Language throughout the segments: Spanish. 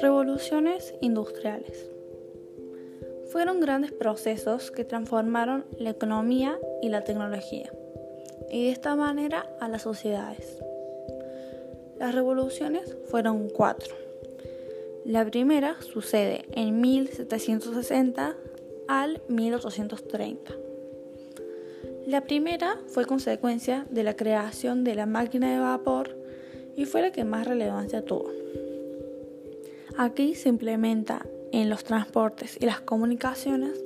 Revoluciones industriales. Fueron grandes procesos que transformaron la economía y la tecnología, y de esta manera a las sociedades. Las revoluciones fueron cuatro. La primera sucede en 1760 al 1830. La primera fue consecuencia de la creación de la máquina de vapor y fue la que más relevancia tuvo. Aquí se implementa en los transportes y las comunicaciones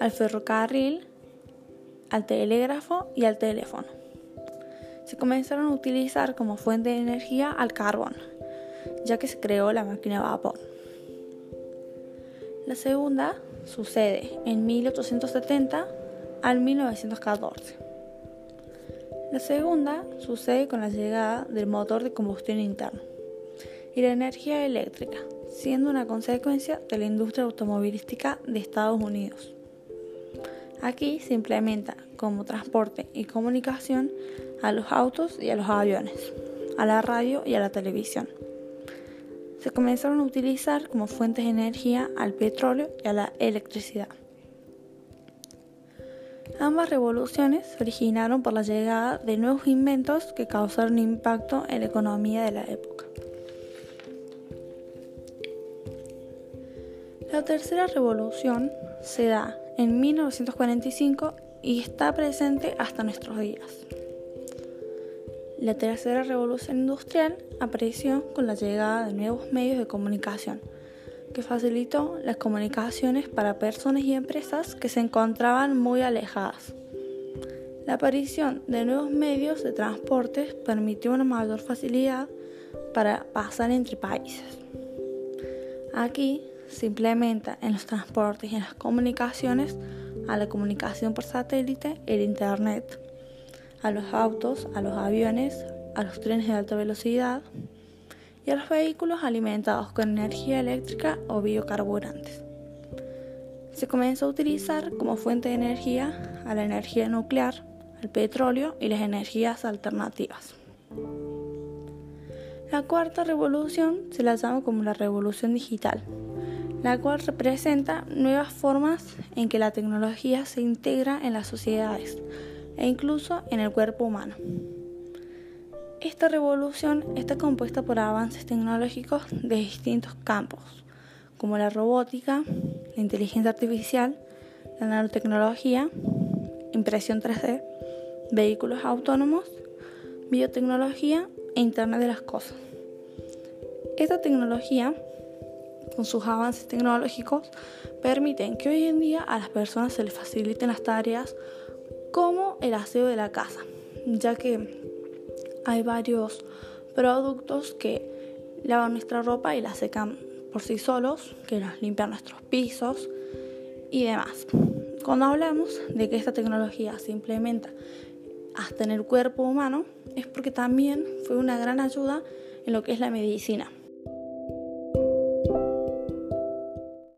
al ferrocarril, al telégrafo y al teléfono. Se comenzaron a utilizar como fuente de energía al carbón, ya que se creó la máquina de vapor. La segunda sucede en 1870 al 1914. La segunda sucede con la llegada del motor de combustión interna y la energía eléctrica, siendo una consecuencia de la industria automovilística de Estados Unidos. Aquí se implementa como transporte y comunicación a los autos y a los aviones, a la radio y a la televisión. Se comenzaron a utilizar como fuentes de energía al petróleo y a la electricidad. Ambas revoluciones se originaron por la llegada de nuevos inventos que causaron impacto en la economía de la época. La tercera revolución se da en 1945 y está presente hasta nuestros días. La tercera revolución industrial apareció con la llegada de nuevos medios de comunicación, que facilitó las comunicaciones para personas y empresas que se encontraban muy alejadas. La aparición de nuevos medios de transporte permitió una mayor facilidad para pasar entre países. Aquí se implementa en los transportes y en las comunicaciones a la comunicación por satélite, el Internet, a los autos, a los aviones, a los trenes de alta velocidad a los vehículos alimentados con energía eléctrica o biocarburantes. Se comenzó a utilizar como fuente de energía a la energía nuclear, al petróleo y las energías alternativas. La cuarta revolución se la llama como la revolución digital, la cual representa nuevas formas en que la tecnología se integra en las sociedades e incluso en el cuerpo humano. Esta revolución está compuesta por avances tecnológicos de distintos campos, como la robótica, la inteligencia artificial, la nanotecnología, impresión 3D, vehículos autónomos, biotecnología e Internet de las Cosas. Esta tecnología con sus avances tecnológicos, permiten que hoy en día a las personas se les faciliten las tareas como el aseo de la casa, ya que hay varios productos que lavan nuestra ropa y la secan por sí solos, que nos limpian nuestros pisos y demás. Cuando hablamos de que esta tecnología se implementa hasta en el cuerpo humano, es porque también fue una gran ayuda en lo que es la medicina